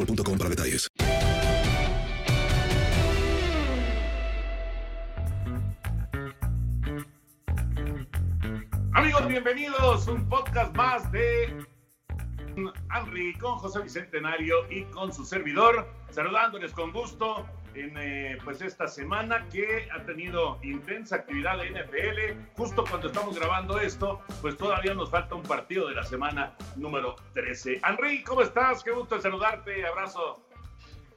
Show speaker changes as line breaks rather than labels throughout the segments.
boostmobile.com para detalles.
Amigos, bienvenidos. Un podcast más de Henry con José Bicentenario y con su servidor, saludándoles con gusto en eh, pues esta semana que ha tenido intensa actividad de NFL. Justo cuando estamos grabando esto, pues todavía nos falta un partido de la semana número 13. Henry, ¿cómo estás? Qué gusto saludarte. Abrazo.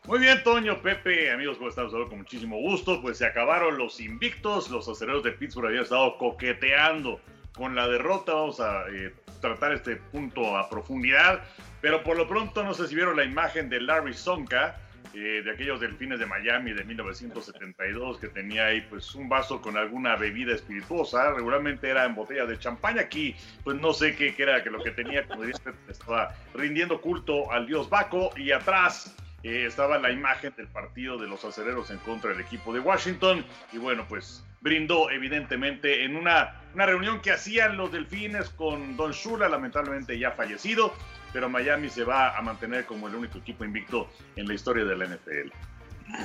Muy bien, Toño, Pepe, amigos, ¿cómo están? Saludos con muchísimo gusto. Pues se acabaron los invictos. Los aceleros de Pittsburgh habían estado coqueteando con la derrota. Vamos a eh, tratar este punto a profundidad. Pero por lo pronto, no sé si vieron la imagen de Larry Sonka, eh, de aquellos delfines de Miami de 1972, que tenía ahí pues un vaso con alguna bebida espirituosa. Regularmente era en botella de champaña. Aquí, pues no sé qué, qué era que lo que tenía, como dice, estaba rindiendo culto al dios Baco. Y atrás eh, estaba la imagen del partido de los acereros en contra del equipo de Washington. Y bueno, pues brindó evidentemente en una, una reunión que hacían los delfines con Don Shula, lamentablemente ya fallecido. Pero Miami se va a mantener como el único equipo invicto en la historia de la NFL.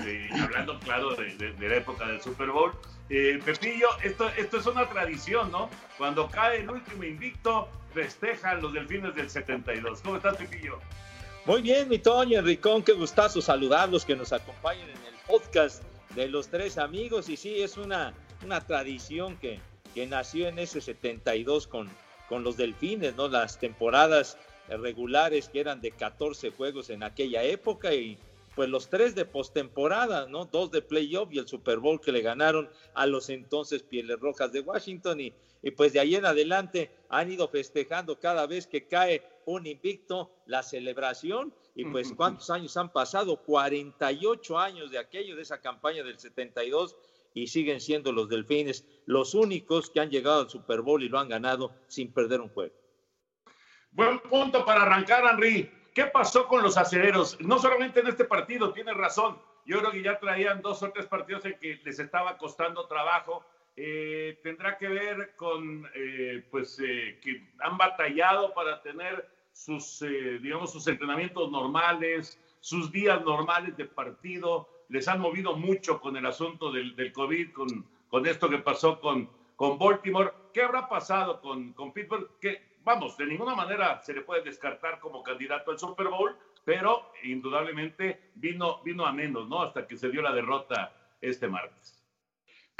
Eh, hablando, claro, de, de- de la época del Super Bowl. Eh, Pepillo, esto, esto es una tradición, ¿no? Cuando cae el último invicto, festejan los delfines del 72. ¿Cómo estás, Pepillo?
Muy bien, mi Toño, Enricón, qué gustazo saludarlos, que nos acompañen en el podcast de los tres amigos. Y sí, es una, una tradición que, que nació en ese 72 con, con los delfines, ¿no? Las temporadas regulares que eran de 14 juegos en aquella época y pues los tres de postemporada, ¿no? Dos de playoff y el Super Bowl que le ganaron a los entonces Pieles Rojas de Washington y, y pues de ahí en adelante han ido festejando cada vez que cae un invicto la celebración y pues cuántos años han pasado, 48 años de aquello, de esa campaña del 72 y siguen siendo los Delfines los únicos que han llegado al Super Bowl y lo han ganado sin perder un juego.
Buen punto para arrancar, Henry. ¿Qué pasó con los aceleros? No solamente en este partido, tienes razón. Yo creo que ya traían dos o tres partidos en que les estaba costando trabajo. Eh, tendrá que ver con, eh, pues, eh, que han batallado para tener sus, eh, digamos, sus entrenamientos normales, sus días normales de partido. Les han movido mucho con el asunto del, COVID, con, con esto que pasó con, con Baltimore. ¿Qué habrá pasado con, con Pittsburgh? Que, vamos, de ninguna manera se le puede descartar como candidato al Super Bowl, pero indudablemente vino, vino a menos, ¿no? Hasta que se dio la derrota este martes.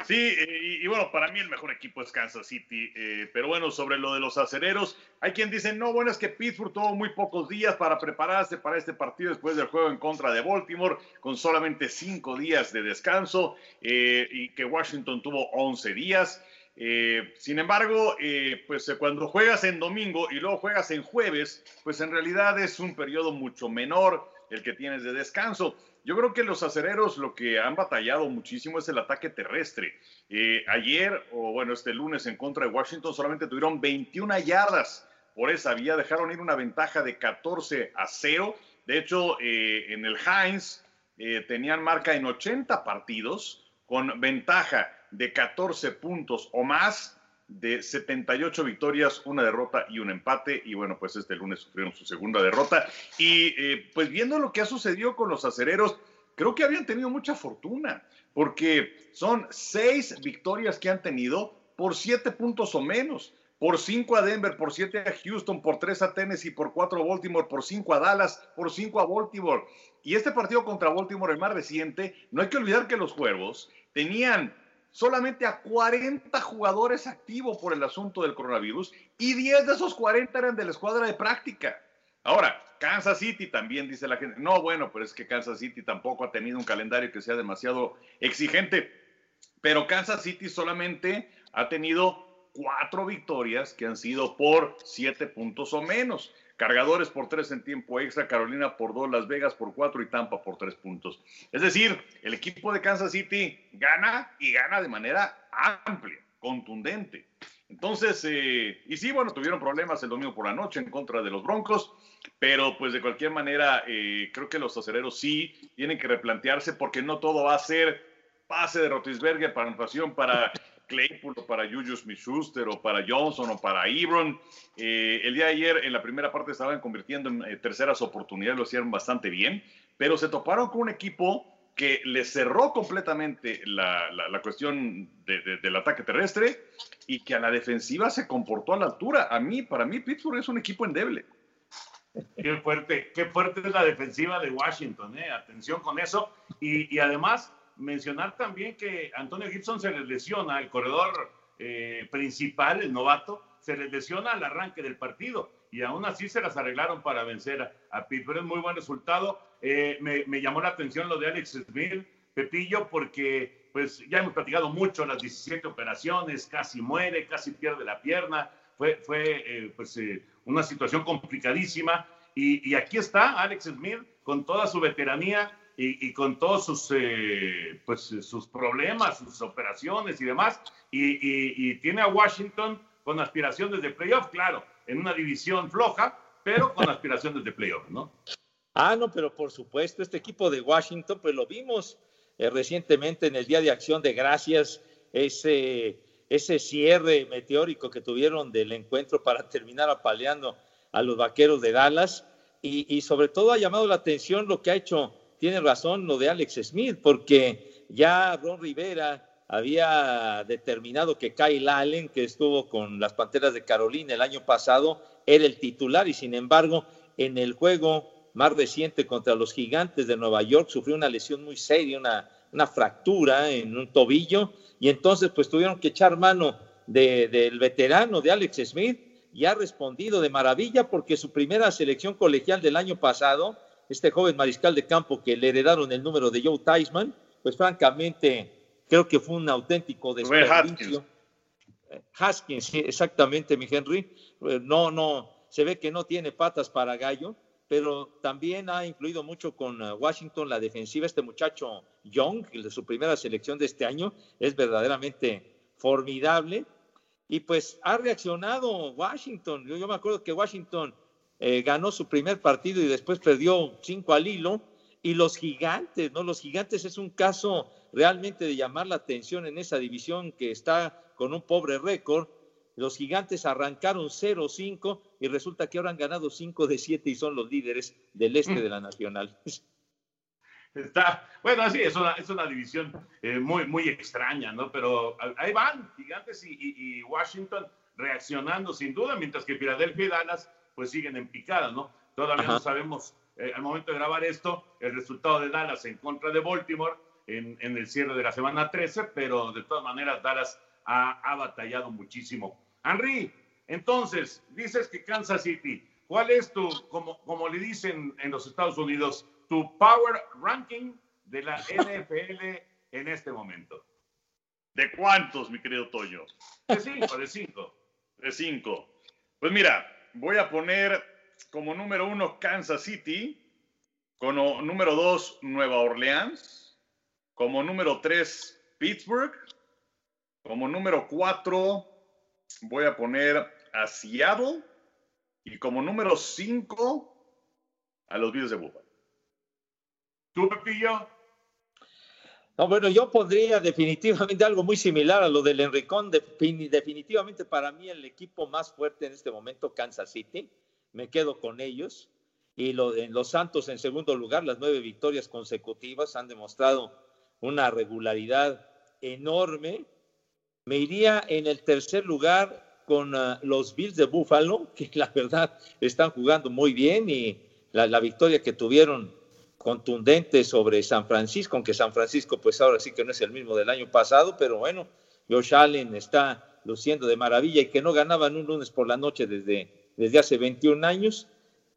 Sí, eh, y, bueno, para mí el mejor equipo es Kansas City. Eh, pero bueno, sobre lo de los acereros, hay quien dice, no, bueno, es que Pittsburgh tuvo muy pocos días para prepararse para este partido después del juego en contra de Baltimore, con solamente cinco días de descanso, eh, y que Washington tuvo 11 días. Sin embargo, pues cuando juegas en domingo y luego juegas en jueves, pues en realidad es un periodo mucho menor el que tienes de descanso. Yo creo que los acereros lo que han batallado muchísimo es el ataque terrestre. Eh, ayer, o bueno, este lunes en contra de Washington, solamente tuvieron 21 yardas por esa vía, dejaron ir una ventaja de 14 a 0. De hecho, eh, en el Heinz eh, tenían marca en 80 partidos con ventaja de 14 puntos o más de 78 victorias, una derrota y un empate. Y bueno, pues este lunes sufrieron su segunda derrota. Y eh, pues viendo lo que ha sucedido con los acereros, creo que habían tenido mucha fortuna, porque son seis victorias que han tenido por siete puntos o menos. Por cinco a Denver, por siete a Houston, por tres a Tennessee, por cuatro a Baltimore, por cinco a Dallas, por cinco a Baltimore. Y este partido contra Baltimore, el más reciente, no hay que olvidar que los Cuervos tenían solamente a 40 jugadores activos por el asunto del coronavirus y 10 de esos 40 eran de la escuadra de práctica. Ahora, Kansas City también dice la gente, no, bueno, pero es que Kansas City tampoco ha tenido un calendario que sea demasiado exigente, pero Kansas City solamente ha tenido cuatro victorias que han sido por siete puntos o menos. Cargadores por tres en tiempo extra, Carolina por dos, Las Vegas por cuatro y Tampa por tres puntos. Es decir, el equipo de Kansas City gana y gana de manera amplia, contundente. Entonces, eh, y sí, bueno, tuvieron problemas el domingo por la noche en contra de los Broncos, pero pues de cualquier manera, eh, creo que los acereros sí tienen que replantearse porque no todo va a ser pase de Rotisberger para anotación para Claypool o para Juju Smith-Schuster o para Johnson o para Ebron. Eh, el día de ayer en la primera parte estaban convirtiendo en eh, terceras oportunidades, lo hicieron bastante bien, pero se toparon con un equipo que les cerró completamente la, la, cuestión del ataque terrestre y que a la defensiva se comportó a la altura. A mí, para mí, Pittsburgh es un equipo endeble.
Qué fuerte, qué fuerte es la defensiva de Washington, ¿eh? Atención con eso. Y, y además, mencionar también que Antonio Gibson se les lesiona, el corredor eh, principal, el novato, se les lesiona al arranque del partido y aún así se las arreglaron para vencer a, a Pittsburgh. Es muy buen resultado. Eh, me, llamó la atención lo de Alex Smith, Pepillo, porque pues ya hemos platicado mucho las 17 operaciones, casi muere, casi pierde la pierna. Fue, fue eh, pues, una situación complicadísima. Y, y aquí está Alex Smith con toda su veteranía y, con todos sus, eh, pues, sus problemas, sus operaciones y demás, y, tiene a Washington con aspiraciones de playoff, claro, en una división floja, pero con aspiraciones de playoff, ¿no?
Ah, no, pero por supuesto, este equipo de Washington, pues lo vimos eh, recientemente en el Día de Acción de Gracias, ese, ese cierre meteórico que tuvieron del encuentro para terminar apaleando a los vaqueros de Dallas, y, y sobre todo ha llamado la atención lo que ha hecho tiene razón lo de Alex Smith, porque ya Ron Rivera había determinado que Kyle Allen, que estuvo con las Panteras de Carolina el año pasado, era el titular y sin embargo en el juego más reciente contra los Gigantes de Nueva York sufrió una lesión muy seria, una, fractura en un tobillo y entonces pues tuvieron que echar mano del veterano de Alex Smith y ha respondido de maravilla porque su primera selección colegial del año pasado este joven mariscal de campo que le heredaron el número de Joe Theismann, pues francamente creo que fue un auténtico desperdicio. Haskins, sí, exactamente, mi Henry. Eh, no, no, se ve que no tiene patas para gallo, pero también ha influido mucho con eh, Washington la defensiva. Este muchacho Young, de su primera selección de este año, es verdaderamente formidable. Y pues ha reaccionado Washington. yo me acuerdo que Washington eh, ganó su primer partido y después perdió cinco al hilo. Y los gigantes, ¿no? Los gigantes es un caso realmente de llamar la atención en esa división que está con un pobre récord. Los gigantes arrancaron 0-5 y resulta que ahora han ganado 5 de 7 y son los líderes del este mm. de la Nacional.
Está, bueno, sí, es una, es una división eh, muy, muy extraña, ¿no? Pero ahí van, gigantes y, y, Washington reaccionando sin duda, mientras que Filadelfia y Dallas pues siguen en picada, ¿no? Todavía no sabemos, eh, al momento de grabar esto, el resultado de Dallas en contra de Baltimore. en, en, el cierre de la semana 13, pero de todas maneras Dallas ha, ha batallado muchísimo. Henry, entonces, dices que Kansas City, ¿cuál es tu, como, como le dicen en los Estados Unidos, tu power ranking de la NFL en este momento?
¿De cuántos, mi querido Toño?
De cinco, de cinco.
De cinco. Pues mira, voy a poner como número uno Kansas City, como número dos Nueva Orleans, como número tres Pittsburgh, como número cuatro voy a poner a Seattle y como número cinco a los Bills de Buffalo.
¿Tú, Pepillo?
No, bueno, yo pondría definitivamente algo muy similar a lo del Enricón. Definitivamente para mí el equipo más fuerte en este momento, Kansas City. Me quedo con ellos. Y lo, en los Santos en segundo lugar, las nueve victorias consecutivas han demostrado una regularidad enorme. Me iría en el tercer lugar con uh, los Bills de Buffalo, que la verdad están jugando muy bien y la, la victoria que tuvieron contundente sobre San Francisco, aunque San Francisco pues ahora sí que no es el mismo del año pasado, pero bueno, Josh Allen está luciendo de maravilla y que no ganaban un lunes por la noche desde, desde hace 21 años.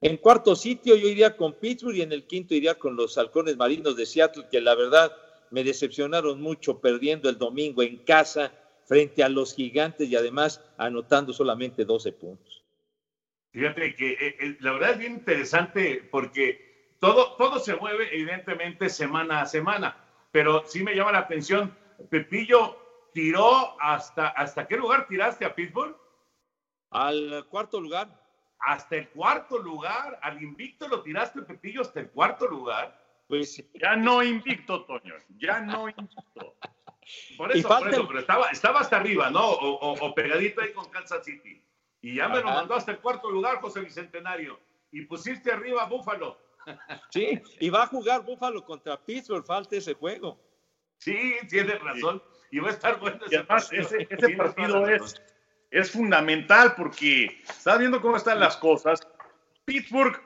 En cuarto sitio yo iría con Pittsburgh y en el quinto iría con los halcones marinos de Seattle, que la verdad me decepcionaron mucho perdiendo el domingo en casa frente a los gigantes y además anotando solamente 12 puntos.
Fíjate que eh, eh, la verdad es bien interesante porque todo, todo se mueve evidentemente semana a semana, pero sí me llama la atención, Pepillo tiró hasta, ¿hasta qué lugar tiraste a Pittsburgh?
Al cuarto lugar.
Hasta el cuarto lugar, al invicto lo tiraste, Pepillo, hasta el cuarto lugar.
Pues ya no invicto, Toño, ya no invicto.
Por eso, por eso, pero estaba, estaba hasta arriba, ¿no? O, o, o, pegadito ahí con Kansas City. Y ya me lo mandó hasta el cuarto lugar, José Bicentenario. Y pusiste arriba a Búfalo.
Sí, y va a jugar Búfalo contra Pittsburgh, falta ese juego.
Sí, tienes razón. Y va a estar bueno
ese y además, partido. Ese, ese partido es, es fundamental porque estás viendo cómo están las cosas. Pittsburgh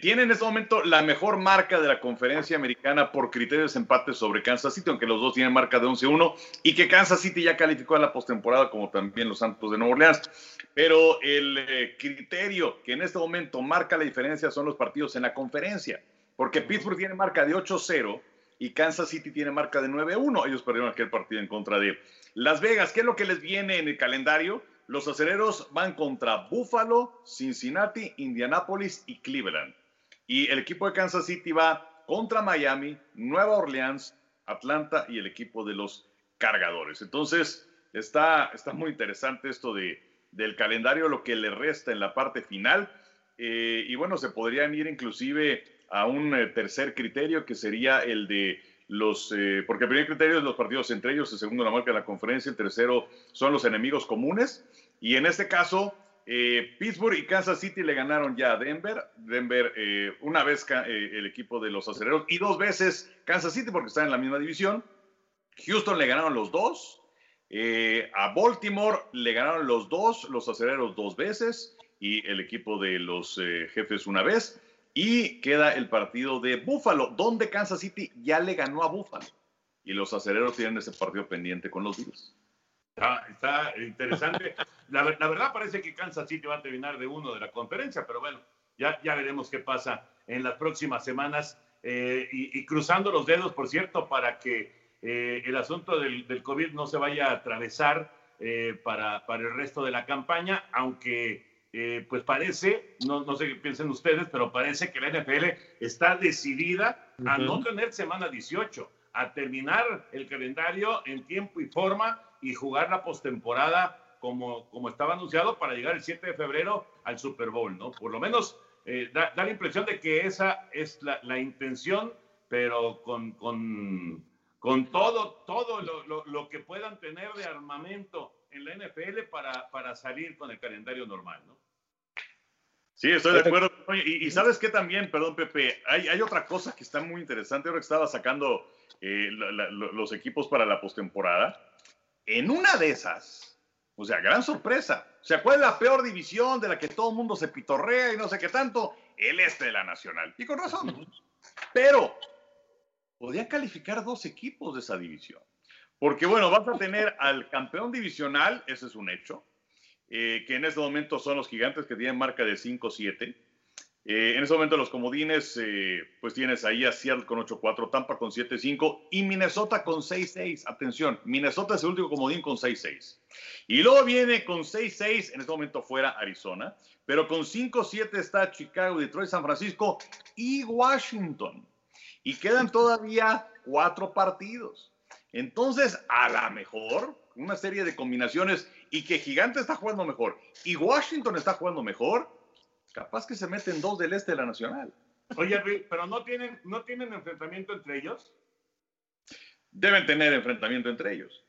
tiene en este momento la mejor marca de la conferencia americana por criterios de empate sobre Kansas City, aunque los dos tienen marca de 11-1, y que Kansas City ya calificó a la postemporada, como también los Santos de Nueva Orleans. Pero el eh, criterio que en este momento marca la diferencia son los partidos en la conferencia, porque Pittsburgh tiene marca de 8-0 y Kansas City tiene marca de 9-1. Ellos perdieron aquel partido en contra de Las Vegas. ¿Qué es lo que les viene en el calendario? Los acereros van contra Buffalo, Cincinnati, Indianapolis y Cleveland. Y el equipo de Kansas City va contra Miami, Nueva Orleans, Atlanta y el equipo de los cargadores. Entonces, está, está muy interesante esto de, del calendario, lo que le resta en la parte final. Eh, y bueno, se podrían ir inclusive a un eh, tercer criterio que sería el de los, eh, porque el primer criterio es los partidos entre ellos, el segundo la marca de la conferencia, el tercero son los enemigos comunes. Y en este caso, eh, Pittsburgh y Kansas City le ganaron ya a Denver. Denver, eh, una vez eh, el equipo de los aceleros y dos veces Kansas City porque están en la misma división. Houston le ganaron los dos. a Baltimore le ganaron los dos, los aceleros dos veces y el equipo de los jefes una vez. Y queda el partido de Buffalo, donde Kansas City ya le ganó a Buffalo. Y los aceleros tienen ese partido pendiente con los Bills.
Está, interesante. La, verdad parece que Kansas City va a terminar de uno de la conferencia, pero bueno, ya, ya veremos qué pasa en las próximas semanas. Eh, y, cruzando los dedos, por cierto, para que eh, el asunto del, del, COVID no se vaya a atravesar eh, para, para, el resto de la campaña, aunque eh, pues parece, no, no, sé qué piensen ustedes, pero parece que la NFL está decidida uh -huh. a no tener semana 18, a terminar el calendario en tiempo y forma y jugar la postemporada como, como estaba anunciado para llegar el 7 de febrero al Super Bowl, ¿no? Por lo menos eh, da, da, la impresión de que esa es la, la intención, pero con, con, con todo, todo lo, lo, lo, que puedan tener de armamento en la NFL para, para salir con el calendario normal, ¿no?
Sí, estoy de acuerdo. Y, y, sabes qué también, perdón, Pepe, hay, hay, otra cosa que está muy interesante ahora que estaba sacando eh, la, la, los equipos para la postemporada. En una de esas, o sea, gran sorpresa. O sea, ¿cuál es la peor división de la que todo el mundo se pitorrea y no sé qué tanto? El este de la Nacional. Y con razón. Pero podían calificar dos equipos de esa división. Porque bueno, vas a tener al campeón divisional, ese es un hecho, eh, que en este momento son los gigantes que tienen marca de 5-7. Eh, en este momento los comodines, eh, pues tienes ahí a Seattle con 8-4, Tampa con 7-5 y Minnesota con 6-6. Atención, Minnesota es el último comodín con 6-6. Y luego viene con 6-6, en este momento fuera Arizona, pero con 5-7 está Chicago, Detroit, San Francisco y Washington. Y quedan todavía cuatro partidos. Entonces, a la mejor, una serie de combinaciones y que Gigante está jugando mejor y Washington está jugando mejor, capaz que se meten dos del este de la Nacional.
Oye, pero no tienen, no tienen enfrentamiento entre ellos.
Deben tener enfrentamiento entre ellos.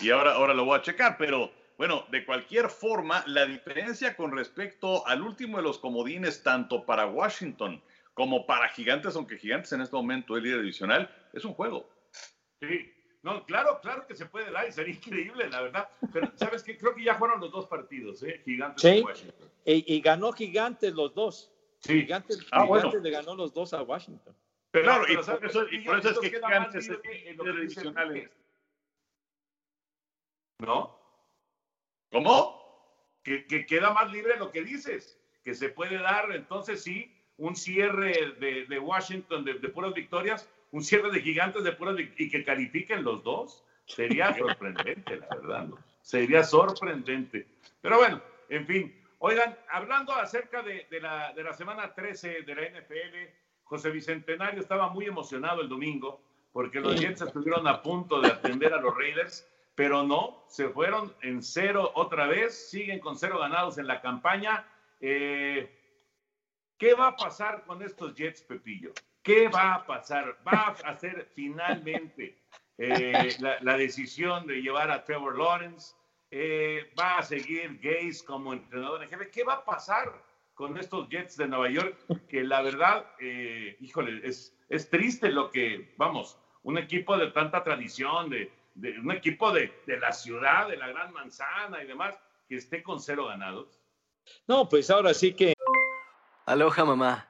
Y ahora, ahora lo voy a checar, pero bueno, de cualquier forma, la diferencia con respecto al último de los comodines, tanto para Washington como para Gigantes, aunque Gigantes en este momento es líder divisional, es un juego.
Sí, no, claro, claro que se puede dar y sería increíble, la verdad. Pero, ¿sabes qué? Creo que ya fueron los dos partidos, ¿eh? Gigantes y Washington.
Y, ganó Gigantes los dos.
Sí.
Gigantes, ah, Gigantes le ganó los dos a Washington.
Pero, claro, y, por eso, y por eso, es que Gigantes es
el ¿No?
¿Cómo?
Que, que, queda más libre lo que dices, que se puede dar, entonces sí, un cierre de, de Washington de, de puras victorias un cierre de gigantes de puras y que califiquen los dos, sería sorprendente, la verdad. Sería sorprendente. Pero bueno, en fin. Oigan, hablando acerca de, la, de la semana 13 de la NFL, José Bicentenario estaba muy emocionado el domingo porque los Jets estuvieron a punto de atender a los Raiders, pero no, se fueron en cero otra vez, siguen con cero ganados en la campaña. Eh, ¿Qué va a pasar con estos Jets, Pepillo? ¿Qué va a pasar? ¿Va a hacer finalmente eh, la, decisión de llevar a Trevor Lawrence? Eh, ¿Va a seguir Gaze como entrenador en jefe? ¿Qué va a pasar con estos Jets de Nueva York? Que la verdad, eh, híjole, es, es triste lo que, vamos, un equipo de tanta tradición, de, un equipo de, de la ciudad, de la Gran Manzana y demás, que esté con cero ganados.
No, pues ahora sí que...
Aloha, mamá.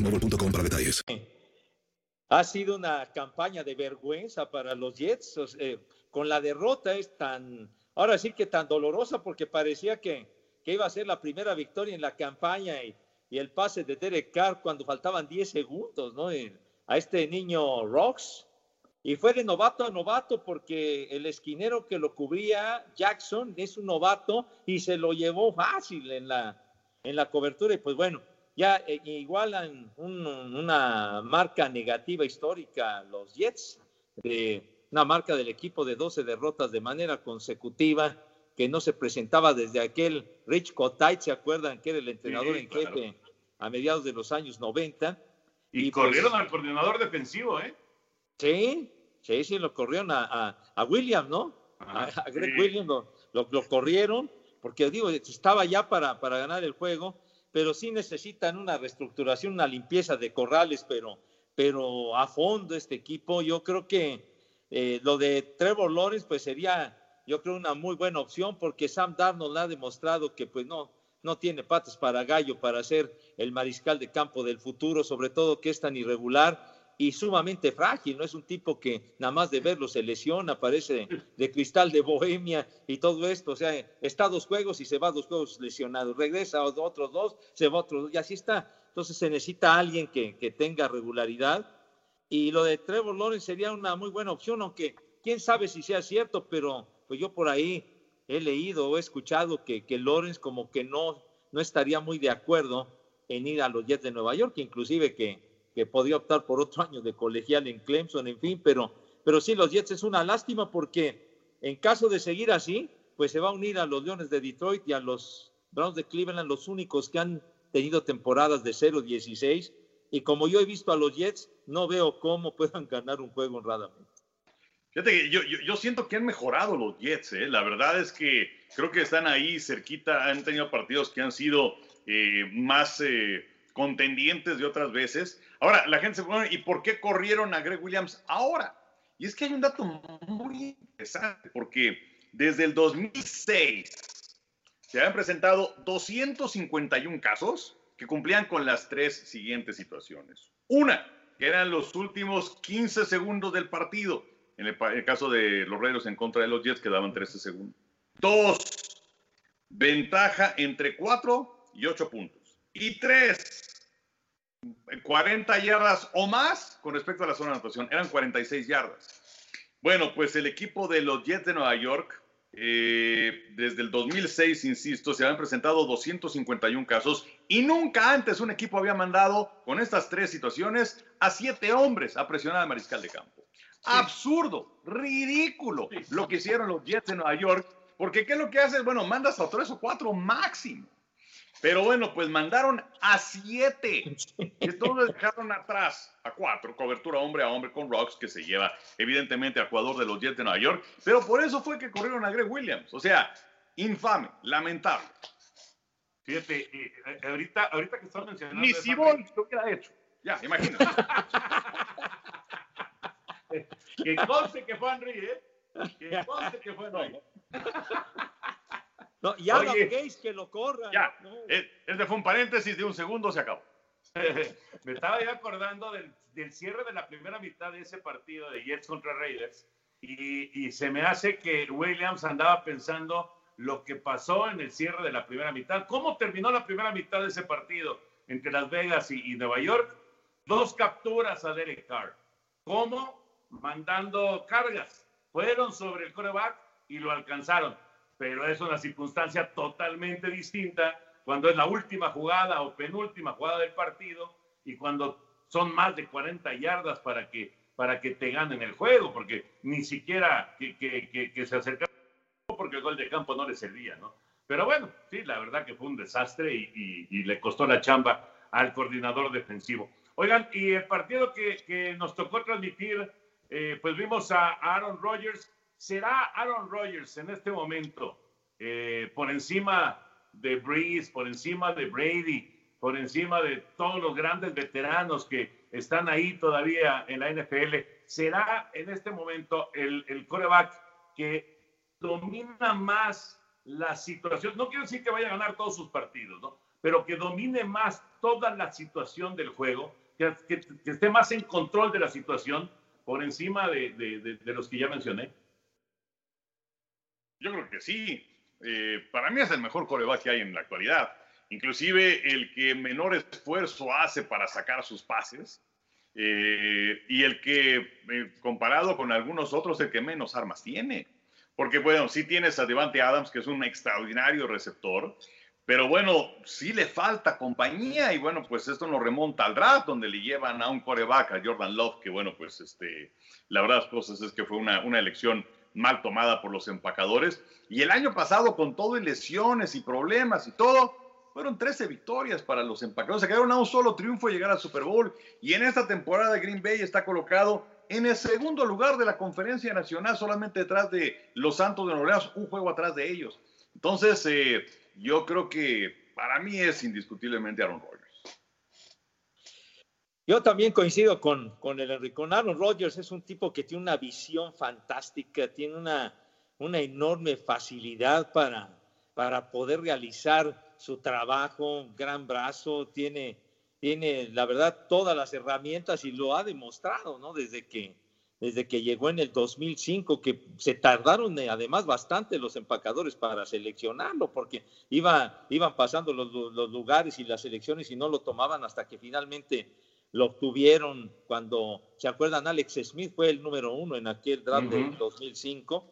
boostmobile.com para detalles.
Ha sido una campaña de vergüenza para los Jets. Eh, con la derrota es tan, ahora sí que tan dolorosa porque parecía que, que iba a ser la primera victoria en la campaña y, y el pase de Derek Carr cuando faltaban 10 segundos, ¿no? a este niño Rocks. Y fue de novato a novato porque el esquinero que lo cubría, Jackson, es un novato y se lo llevó fácil en la, en la cobertura. Y pues bueno, ya eh, igualan una marca negativa histórica los Jets. de una marca del equipo de 12 derrotas de manera consecutiva que no se presentaba desde aquel Rich Kotay, ¿se acuerdan? Que era el entrenador en jefe a mediados de los años 90.
Y, pues corrieron al coordinador defensivo, ¿eh?
Sí, sí, sí, lo corrieron a, a, William, ¿no? a, Greg Williams lo, lo, corrieron, porque digo, estaba ya para, para ganar el juego, pero sí necesitan una reestructuración, una limpieza de corrales, pero, pero a fondo este equipo. Yo creo que eh, lo de Trevor Lawrence, pues sería, yo creo, una muy buena opción, porque Sam Darnold ha demostrado que, pues no, no tiene patas para gallo para ser el mariscal de campo del futuro, sobre todo que es tan irregular y sumamente frágil, no es un tipo que nada más de verlo se lesiona, parece de, cristal de bohemia y todo esto, o sea, está dos juegos y se va a dos juegos lesionados, regresa a otros dos, se va a otros dos y así está. Entonces se necesita alguien que, que tenga regularidad y lo de Trevor Lawrence sería una muy buena opción, aunque quién sabe si sea cierto, pero pues yo por ahí he leído o he escuchado que, que Lawrence como que no, no estaría muy de acuerdo en ir a los Jets de Nueva York, inclusive que, que podía optar por otro año de colegial en Clemson, en fin, pero, pero sí, los Jets es una lástima porque en caso de seguir así, pues se va a unir a los Leones de Detroit y a los Browns de Cleveland, los únicos que han tenido temporadas de 0-16. Y como yo he visto a los Jets, no veo cómo puedan ganar un juego honradamente.
Fíjate yo, yo, siento que han mejorado los Jets, ¿eh? la verdad es que creo que están ahí cerquita, han tenido partidos que han sido eh, más eh, contendientes de otras veces. Ahora, la gente se pone, ¿y por qué corrieron a Greg Williams ahora? Y es que hay un dato muy interesante, porque desde el 2006 se habían presentado 251 casos que cumplían con las tres siguientes situaciones. Una, que eran los últimos 15 segundos del partido. En el, caso de los Raiders en contra de los Jets quedaban 13 segundos. Dos, ventaja entre 4 y 8 puntos. Y tres, 40 yardas o más con respecto a la zona de anotación. Eran 46 yardas. Bueno, pues el equipo de los Jets de Nueva York, eh, desde el 2006, insisto, se habían presentado 251 casos y nunca antes un equipo había mandado con estas tres situaciones a siete hombres a presionar al mariscal de campo. Absurdo, ridículo lo que hicieron los Jets de Nueva York, porque ¿qué es lo que haces? Bueno, mandas a tres o cuatro máximo. Pero bueno, pues mandaron a siete. Entonces dejaron atrás a cuatro, cobertura hombre a hombre con Rocks, que se lleva evidentemente al jugador de los Jets de Nueva York. Pero por eso fue que corrieron a Greg Williams. O sea, infame, lamentable.
Fíjate, eh, ahorita, ahorita que estás mencionando.
Ni Sibón lo hubiera hecho. Ya, imagínate.
que conste que fue Henry, ¿eh? Que conste que fue Henry.
No, y Adam Gates que lo corra.
Ya, este fue un paréntesis de un segundo, se acabó.
Me estaba ya acordando del, del, cierre de la primera mitad de ese partido de Jets contra Raiders y, y, se me hace que Williams andaba pensando lo que pasó en el cierre de la primera mitad. ¿Cómo terminó la primera mitad de ese partido entre Las Vegas y, y Nueva York? Dos capturas a Derek Carr. ¿Cómo? mandando cargas. Fueron sobre el coreback y lo alcanzaron. Pero es una circunstancia totalmente distinta cuando es la última jugada o penúltima jugada del partido y cuando son más de 40 yardas para que, para que te ganen el juego, porque ni siquiera que, que, que, se acercaron porque el gol de campo no le servía, ¿no? Pero bueno, sí, la verdad que fue un desastre y, y le costó la chamba al coordinador defensivo. Oigan, y el partido que, nos tocó transmitir eh, pues vimos a Aaron Rodgers. ¿Será Aaron Rodgers en este momento eh, por encima de Breeze, por encima de Brady, por encima de todos los grandes veteranos que están ahí todavía en la NFL? ¿Será en este momento el, el coreback que domina más la situación? No quiero decir que vaya a ganar todos sus partidos, ¿no? Pero que domine más toda la situación del juego, que, que esté más en control de la situación por encima de, los que ya mencioné?
Yo creo que sí. Eh, para mí es el mejor coreback que hay en la actualidad. Inclusive el que menor esfuerzo hace para sacar sus pases eh, y el que, eh, comparado con algunos otros, el que menos armas tiene. Porque, bueno, sí tienes a Devante Adams, que es un extraordinario receptor, pero bueno, sí le falta compañía y bueno, pues esto nos remonta al draft donde le llevan a un coreback, a Jordan Love, que bueno, pues este, la verdad las cosas es que fue una, una elección mal tomada por los empacadores. Y el año pasado, con todo y lesiones y problemas y todo, fueron 13 victorias para los empacadores. Se quedaron a un solo triunfo de llegar al Super Bowl. Y en esta temporada Green Bay está colocado en el segundo lugar de la conferencia nacional, solamente detrás de los Santos de Nueva un juego atrás de ellos. Entonces, eh, yo creo que para mí es indiscutiblemente Aaron Rodgers.
Yo también coincido con, con el. Con Aaron Rodgers es un tipo que tiene una visión fantástica, tiene una, una enorme facilidad para, para poder realizar su trabajo, gran brazo, tiene, tiene, la verdad, todas las herramientas y lo ha demostrado, ¿no? Desde que, desde que llegó en el 2005, que se tardaron eh, además bastante los empacadores para seleccionarlo, porque iba, iban pasando los, los lugares y las selecciones y no lo tomaban hasta que finalmente lo obtuvieron cuando, ¿se acuerdan? Alex Smith fue el número uno en aquel draft del 2005.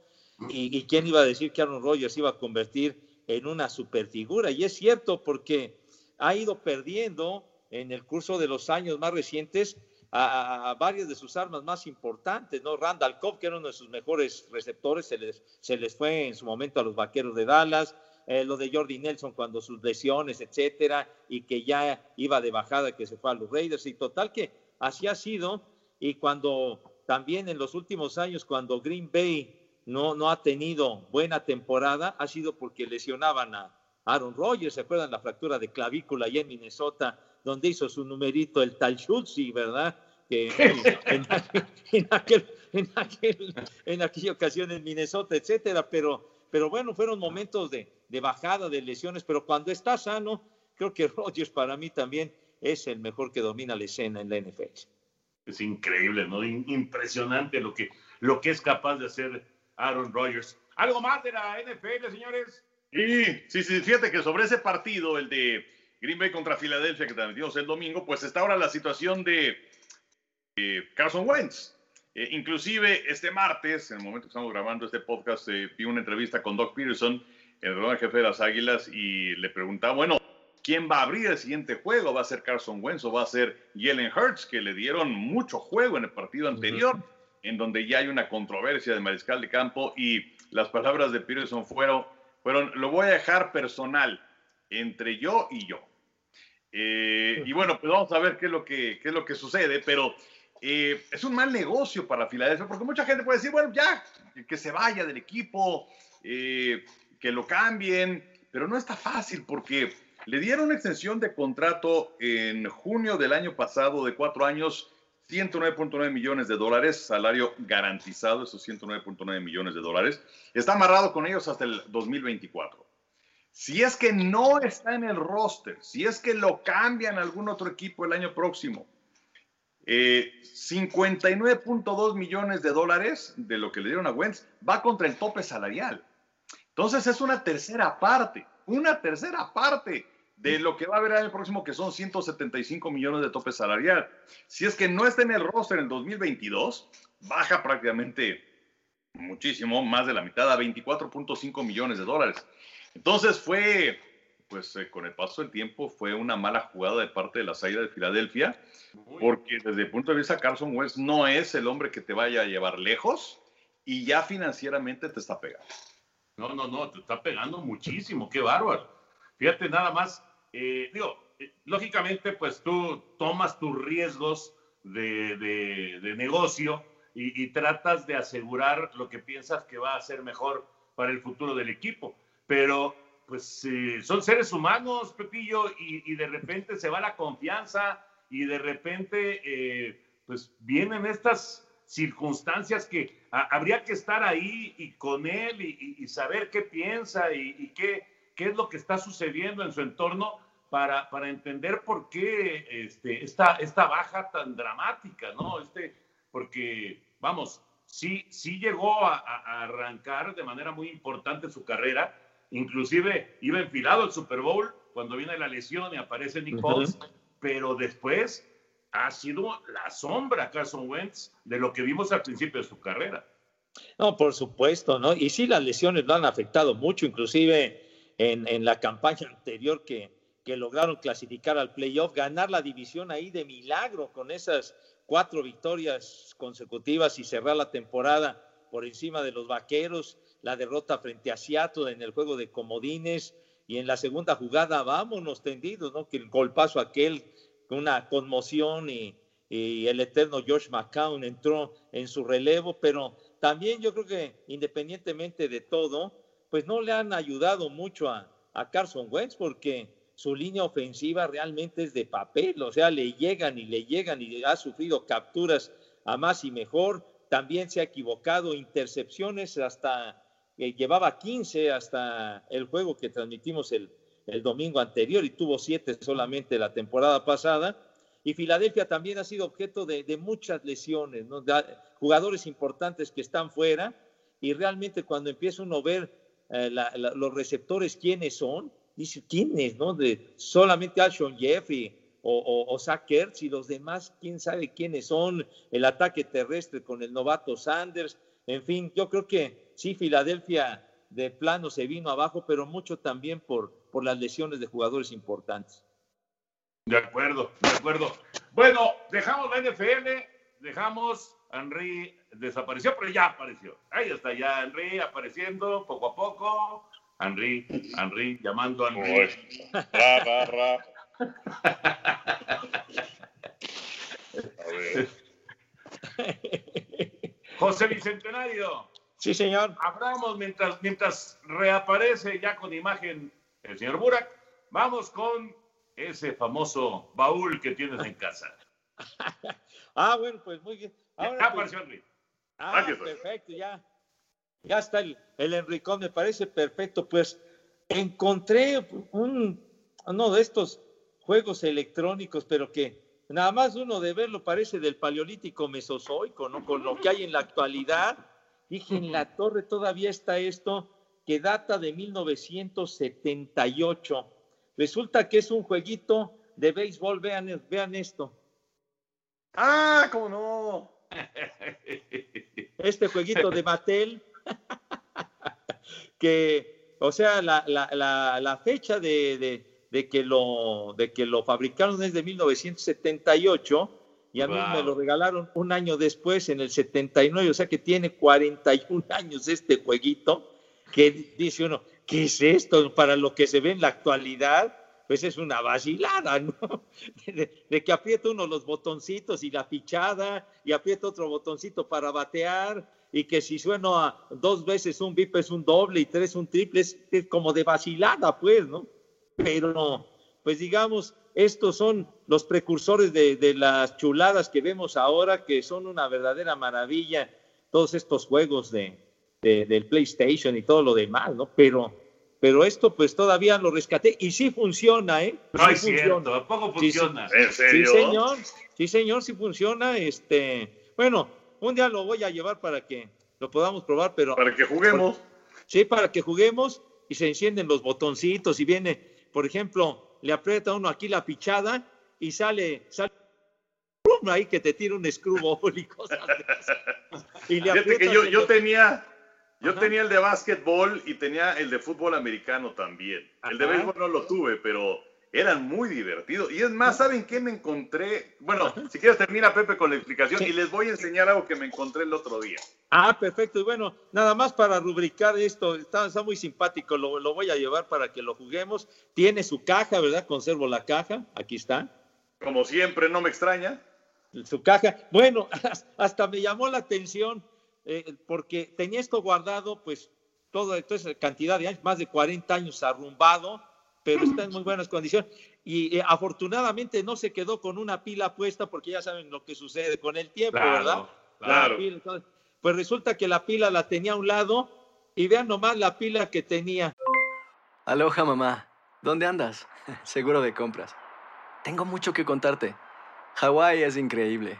Y, y, quién iba a decir que Aaron Rodgers iba a convertir en una superfigura? Y es cierto porque ha ido perdiendo en el curso de los años más recientes a, varias de sus armas más importantes, ¿no? Randall Cobb, que era uno de sus mejores receptores, se les, se les fue en su momento a los Vaqueros de Dallas. Eh, lo de Jordi Nelson cuando sus lesiones, etcétera, y que ya iba de bajada, que se fue a los Raiders, y total que así ha sido, y cuando también en los últimos años, cuando Green Bay no, no ha tenido buena temporada, ha sido porque lesionaban a Aaron Rodgers, ¿se acuerdan la fractura de clavícula allá en Minnesota, donde hizo su numerito el tal Schultz, ¿verdad? Que en, en, aquel, en, aquel, en aquella ocasión en Minnesota, etcétera, pero pero bueno, fueron momentos de, bajada de lesiones, pero cuando está sano, creo que Rodgers para mí también es el mejor que domina la escena en la NFL.
Es increíble, ¿no? Impresionante lo que, lo que es capaz de hacer Aaron Rodgers. ¿Algo más de la NFL, señores?
Sí, sí, sí, fíjate que sobre ese partido, el de Green Bay contra Filadelfia, que transmitimos el domingo, pues está ahora la situación de Carson Wentz. Eh, inclusive este martes, en el momento que estamos grabando este podcast, eh, vi una entrevista con Doc Peterson, el jefe de las Águilas, y le preguntaba, bueno, ¿quién va a abrir el siguiente juego? ¿Va a ser Carson Wentz o va a ser Jalen Hurts, que le dieron mucho juego en el partido anterior, en donde ya hay una controversia de mariscal de campo y las palabras de Peterson fueron, fueron lo voy a dejar personal entre yo y yo. Eh, y bueno, pues vamos a ver qué es lo que, qué es lo que sucede, pero eh, es un mal negocio para Filadelfia, porque mucha gente puede decir, bueno, ya, que se vaya del equipo, eh, que lo cambien, pero no está fácil porque le dieron una extensión de contrato en junio del año pasado de cuatro años, 109.9 millones de dólares, salario garantizado, esos 109.9 millones de dólares. Está amarrado con ellos hasta el 2024. Si es que no está en el roster, si es que lo cambian a algún otro equipo el año próximo, 59.2 eh, millones de dólares de lo que le dieron a Wentz va contra el tope salarial. Entonces es una tercera parte, una tercera parte de lo que va a haber en el próximo, que son 175 millones de tope salarial. Si es que no está en el roster en el 2022, baja prácticamente muchísimo, más de la mitad, a 24.5 millones de dólares. Entonces fue pues eh, con el paso del tiempo fue una mala jugada de parte de la salida de Filadelfia, porque desde el punto de vista Carson Wentz no es el hombre que te vaya a llevar lejos y ya financieramente te está pegando.
No, no, no, te está pegando muchísimo, qué bárbaro. Fíjate nada más, eh, digo, eh, lógicamente pues tú tomas tus riesgos de, de, negocio y, y tratas de asegurar lo que piensas que va a ser mejor para el futuro del equipo, pero pues son seres humanos, Pepillo, y, de repente se va la confianza y de repente eh, pues vienen estas circunstancias que habría que estar ahí y con él y, saber qué piensa y, qué, qué, es lo que está sucediendo en su entorno para, para entender por qué este, esta, esta baja tan dramática, ¿no? Este, porque, vamos, sí, sí llegó a, a arrancar de manera muy importante su carrera, Inclusive iba enfilado al Super Bowl cuando viene la lesión y aparece Nick Foles, pero después ha sido la sombra Carson Wentz de lo que vimos al principio de su carrera.
No, por supuesto, ¿no? Y sí, las lesiones lo han afectado mucho, inclusive en, en la campaña anterior que, que lograron clasificar al playoff, ganar la división ahí de milagro con esas cuatro victorias consecutivas y cerrar la temporada por encima de los vaqueros, la derrota frente a Seattle en el juego de comodines y en la segunda jugada vámonos tendidos, ¿no? Que el golpazo aquel con una conmoción y, el eterno George McCown entró en su relevo, pero también yo creo que independientemente de todo, pues no le han ayudado mucho a, a Carson Wentz porque su línea ofensiva realmente es de papel, o sea, le llegan y le llegan y ha sufrido capturas a más y mejor, también se ha equivocado, intercepciones hasta, eh, llevaba 15 hasta el juego que transmitimos el, el domingo anterior y tuvo 7 solamente la temporada pasada. Y Filadelfia también ha sido objeto de, de muchas lesiones, ¿no? De, jugadores importantes que están fuera y realmente cuando empieza uno a ver eh, los receptores quiénes son, dice quiénes, ¿no? Solamente Alshon Jeffrey o, o, o Zach Ertz y los demás, quién sabe quiénes son, el ataque terrestre con el novato Sanders, en fin, yo creo que sí, Filadelfia de plano se vino abajo, pero mucho también por, por las lesiones de jugadores importantes.
De acuerdo, de acuerdo. Bueno, dejamos la NFL, dejamos Henry desapareció, pero ya apareció. Ahí está ya Henry apareciendo poco a poco. Henry, Henry, llamando a Henry.
Ra, ra, ra. A ver.
José Bicentenario.
Sí, señor.
Hablamos mientras, mientras reaparece ya con imagen el señor Burak. Vamos con ese famoso baúl que tienes en casa.
ah, bueno, pues muy bien.
Ahora,
pues. Ah, perfecto, ya. Ya está el, el Enricón, me parece perfecto. Pues encontré un, uno de estos juegos electrónicos, pero que nada más uno de verlo parece del paleolítico mesozoico, ¿no? Con lo que hay en la actualidad. Dije, en la torre todavía está esto que data de 1978. Resulta que es un jueguito de béisbol, vean, vean esto.
Ah, cómo no.
Este jueguito de Mattel, que, o sea, la, la, la, la fecha de, de, de, que lo, de que lo fabricaron es de 1978 y a wow. mí me lo regalaron un año después, en el 79, o sea que tiene 41 años este jueguito, que dice uno, ¿qué es esto? Para lo que se ve en la actualidad, pues es una vacilada, ¿no? De, que aprieta uno los botoncitos y la fichada, y aprieta otro botoncito para batear, y que si sueno a dos veces un bip es un doble y tres un triple, es, es como de vacilada, pues, ¿no? Pero, pues digamos, estos son los precursores de, de, las chuladas que vemos ahora, que son una verdadera maravilla, todos estos juegos de, de, del PlayStation y todo lo demás, ¿no? Pero, pero esto pues todavía lo rescaté y sí funciona, ¿eh?
No sí es funciona. cierto, ¿a poco funciona?
Sí, ¿En serio?
Sí, señor, sí, señor, sí funciona, este, bueno, un día lo voy a llevar para que lo podamos probar, pero...
Para que juguemos.
Sí, para que juguemos y se encienden los botoncitos y viene, por ejemplo, le aprieta uno aquí la pichada y sale, sale ahí que te tira un screwball y cosas de
y le Fíjate que yo, yo tenía, yo Ajá. tenía el de básquetbol y tenía el de fútbol americano también. Ajá. El de béisbol no lo tuve, pero eran muy divertidos. Y es más, ¿saben qué me encontré? Bueno, si quieres termina Pepe con la explicación sí. y les voy a enseñar algo que me encontré el otro día.
Ah, perfecto. Y bueno, nada más para rubricar esto, está, está muy simpático, lo, lo, voy a llevar para que lo juguemos. Tiene su caja, ¿verdad? Conservo la caja, aquí está.
Como siempre, no me extraña.
Su caja. Bueno, hasta me llamó la atención eh, porque tenía esto guardado, pues, toda esa cantidad de años, más de 40 años arrumbado pero está en muy buenas condiciones. Y eh, afortunadamente no se quedó con una pila puesta porque ya saben lo que sucede con el tiempo,
claro,
¿verdad?
Claro.
Pila, entonces, pues resulta que la pila la tenía a un lado y vean nomás la pila que tenía.
Aloha mamá, ¿dónde andas? Seguro de compras. Tengo mucho que contarte. Hawái es increíble.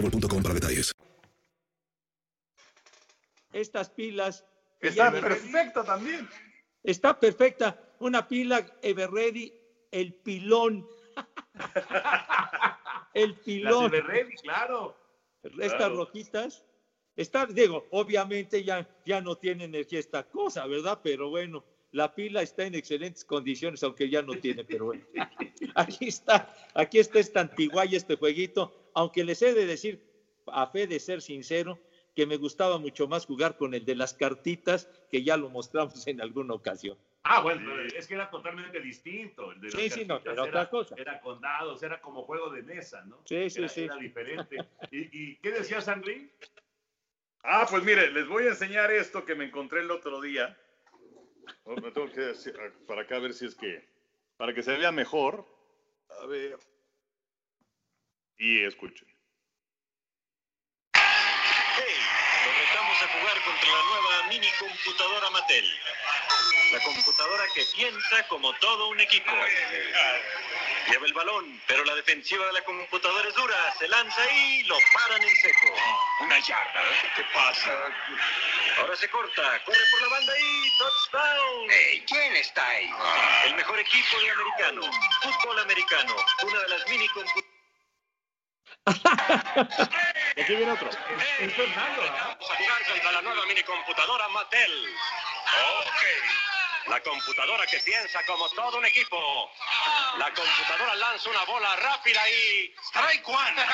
para detalles.
Estas pilas.
Está perfecta también.
Está perfecta. Una pila Everready, el pilón. el pilón.
de Ready, claro.
Estas
Claro.
rojitas. Está, digo, obviamente ya, ya no tiene energía esta cosa, ¿verdad? Pero bueno, la pila está en excelentes condiciones, aunque ya no tiene, pero bueno. Aquí está, aquí está esta antiguaya, este jueguito, aunque les he de decir, a fe de ser sincero, que me gustaba mucho más jugar con el de las cartitas, que ya lo mostramos en alguna ocasión.
Ah, bueno, es que era totalmente distinto. El de las
Sí, sí, no, era otra cosa.
Era con dados, era como juego de mesa, ¿no?
Sí, sí,
era,
sí.
Era diferente. ¿Y, y qué decías, Henry?
Ah, pues mire, les voy a enseñar esto que me encontré el otro día. Oh, Me tengo que para acá a ver si es que. Para que se vea mejor. A ver. Y escuchen.
Nos retamos a jugar contra la nueva mini computadora Mattel. La computadora que piensa como todo un equipo. Lleva el balón, pero la defensiva de la computadora es dura. Se lanza y lo paran en seco. Una yarda. ¿Qué pasa? Ahora se corta, corre por la banda y touchdown. ¿Quién está ahí? El mejor equipo de americano. Fútbol americano. Una de las mini computadoras.
Aquí viene otro.
Es Fernando.
Vamos a jugar contra la nueva mini computadora Mattel. Ok. La computadora que piensa como todo un equipo. La computadora lanza una bola rápida y. ¡Strike one!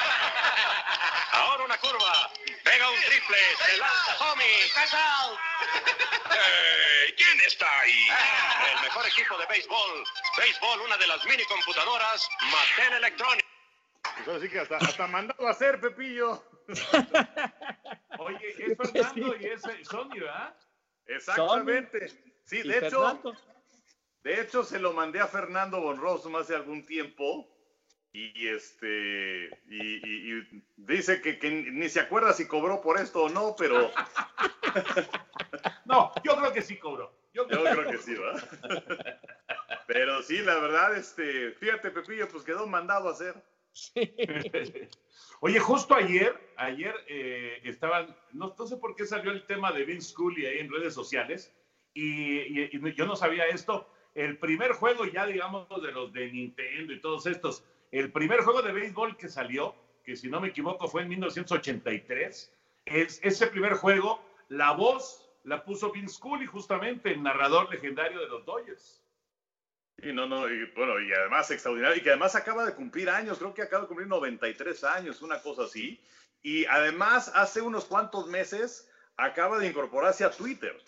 Ahora una curva. Pega un triple. Se lanza Tommy. out! Hey, ¿Quién está ahí? El mejor equipo de béisbol. Béisbol, una de las mini computadoras Mattel Electronics.
Pues ahora sí que hasta, hasta mandado a hacer, Pepillo.
Oye, es Fernando y es eh, Sony, ¿verdad?
Exactamente. Sí,
¿Y
de hecho,
Fernando?
de hecho se lo mandé a Fernando Bonroso hace algún tiempo y este y, y- y dice que, que ni se acuerda si cobró por esto o no, pero
No, yo creo que sí cobró. Yo
yo creo que sí, ¿verdad? Pero sí, la verdad, este, fíjate, Pepillo, pues quedó mandado a hacer.
Oye, justo ayer, ayer eh, estaban, no, sé por qué salió el tema de Vince Scully ahí en redes sociales, y, yo no sabía esto. El primer juego ya, digamos, de los de Nintendo y todos estos, el primer juego de béisbol que salió, que si no me equivoco fue en 1983, es, ese primer juego, la voz la puso Vince Scully, justamente, el narrador legendario de los Dodgers.
Y no, no, y bueno, y además extraordinario, y que además acaba de cumplir años, creo que acaba de cumplir 93 años, una cosa así. Y además, hace unos cuantos meses, acaba de incorporarse a Twitter.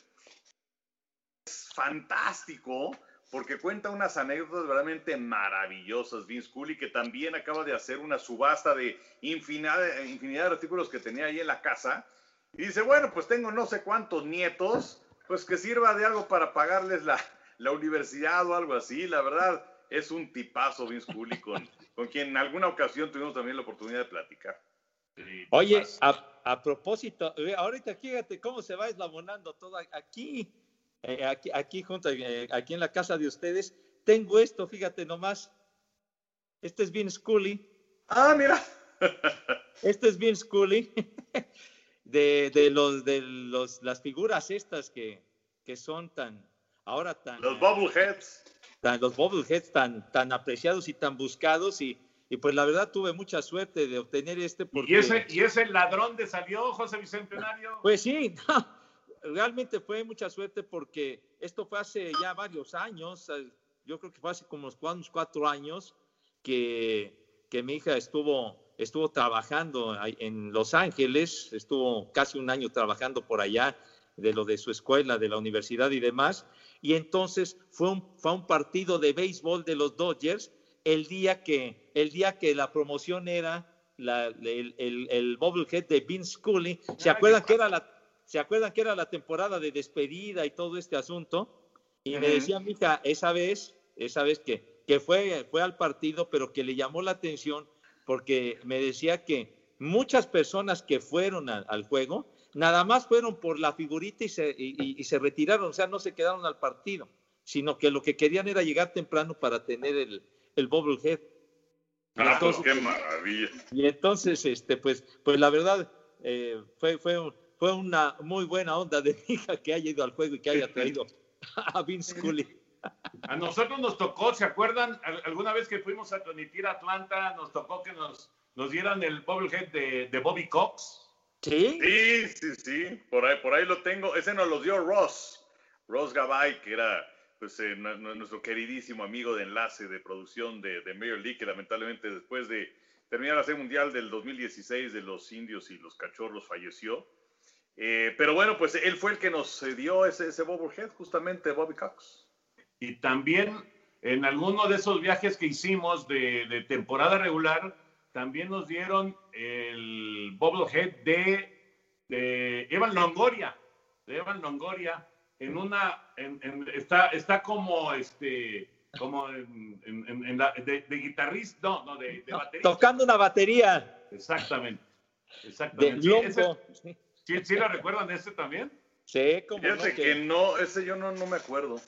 Es fantástico, porque cuenta unas anécdotas verdaderamente maravillosas, Vince Cooley, que también acaba de hacer una subasta de infinidad, infinidad de artículos que tenía ahí en la casa. Y dice, bueno, pues tengo no sé cuántos nietos, pues que sirva de algo para pagarles la, la universidad o algo así. La verdad, es un tipazo Vince Cooley con, con quien en alguna ocasión tuvimos también la oportunidad de platicar.
Oye, a, a, propósito, ahorita fíjate cómo se va eslabonando todo aquí, eh, aquí, aquí junto, eh, aquí en la casa de ustedes. Tengo esto, fíjate nomás. Este es Vince Scully.
Ah, mira.
este es Vince Scully. de, de, los, de los, las figuras estas que, que son tan, ahora tan...
Los bobbleheads.
Tan, los bobbleheads tan, tan apreciados y tan buscados y, y pues la verdad tuve mucha suerte de obtener este porque...
¿Y ese, y ese ladrón de salió, José Bicentenario?
Pues sí, realmente fue mucha suerte porque esto fue hace ya varios años, yo creo que fue hace como unos cuatro años que, que mi hija estuvo estuvo trabajando en Los Ángeles, estuvo casi un año trabajando por allá de lo de su escuela, de la universidad y demás, y entonces fue un, fue un partido de béisbol de los Dodgers el día que, el día que la promoción era la, el, el, el bobblehead de Vince Scully. ¿Se acuerdan, que era la, ¿Se acuerdan que era la temporada de despedida y todo este asunto? Y me decía mi hija, esa vez, esa vez que, que fue, fue al partido, pero que le llamó la atención porque me decía que muchas personas que fueron al juego, nada más fueron por la figurita y se, y, se, retiraron, o sea, no se quedaron al partido, sino que lo que querían era llegar temprano para tener el, el bobblehead.
Ah, pues, qué maravilla.
Y entonces, este, pues, pues la verdad, eh, fue, fue, fue una muy buena onda de mi hija que haya ido al juego y que haya traído a Vince Scully.
A nosotros nos tocó, ¿se acuerdan? Alguna vez que fuimos a transmitir a Atlanta, nos tocó que nos, nos dieran el bobblehead de, de Bobby Cox.
¿Sí?
Sí, sí, sí. Por ahí, por ahí lo tengo. Ese nos lo dio Ross. Ross Gabay, que era pues, eh, nuestro queridísimo amigo de enlace de producción de, de Major League, que lamentablemente después de terminar la Serie Mundial del 2016 de los indios y los cachorros falleció. Eh, pero bueno, pues él fue el que nos dio ese, ese bobblehead, justamente Bobby Cox.
Y también en alguno de esos viajes que hicimos de, temporada regular, también nos dieron el bobblehead de, de Evan Longoria, de Evan Longoria, en una, está, está como este, como en, la, de, guitarrista, no, no, de, de baterista.
Tocando una batería.
Exactamente. Exactamente. Sí, ¿sí, ¿sí, lo recuerdan ese también?
Sí, como.
Fíjate que... que no, ese yo no, no me acuerdo.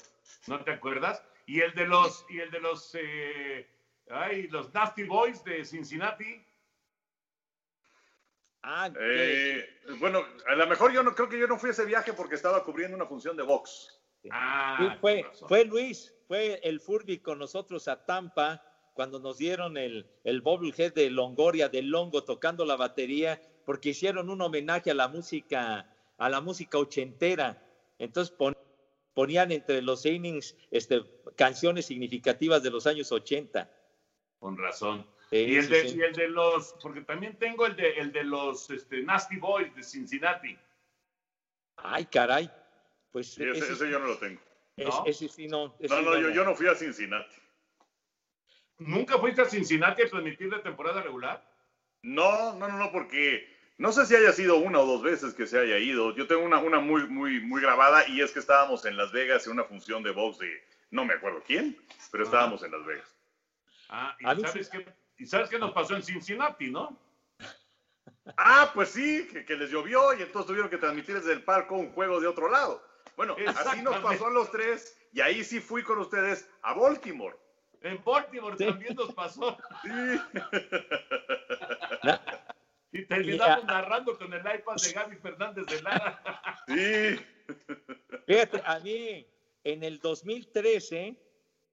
¿No te acuerdas? Y el de los, y el de los, eh, ay, los Nasty Boys de Cincinnati.
Ah,
eh, bueno, a lo mejor yo no creo que yo no fui a ese viaje porque estaba cubriendo una función de box.
Ah,
fue, fue Luis, fue el Furby con nosotros a Tampa cuando nos dieron el, el bobblehead de Longoria, de Longo, tocando la batería, porque hicieron un homenaje a la música, a la música ochentera. Entonces ponían entre los innings este, canciones significativas de los años 80.
Con razón. y, el de, los, porque también tengo el de, el de los este, Nasty Boys de Cincinnati.
Ay, caray. Pues
ese, yo no lo tengo.
¿No? Ese sí no.
no, no, yo, yo no fui a Cincinnati.
¿Nunca fuiste a Cincinnati a transmitir de temporada regular?
No, no, no, no, porque no sé si haya sido una o dos veces que se haya ido. Yo tengo una, una muy, muy, muy grabada y es que estábamos en Las Vegas en una función de box de no me acuerdo quién, pero estábamos en Las Vegas.
Ah, ¿y sabes, qué, ¿y sabes qué nos pasó en Cincinnati, no?
Ah, pues sí, que, les llovió y entonces tuvieron que transmitir desde el palco un juego de otro lado. Bueno, así nos pasó a los tres y ahí sí fui con ustedes a Baltimore.
En Baltimore también nos pasó.
Sí.
Y terminamos narrando con el iPad de Gaby Fernández de Lara.
Sí.
Fíjate, a mí en el 2013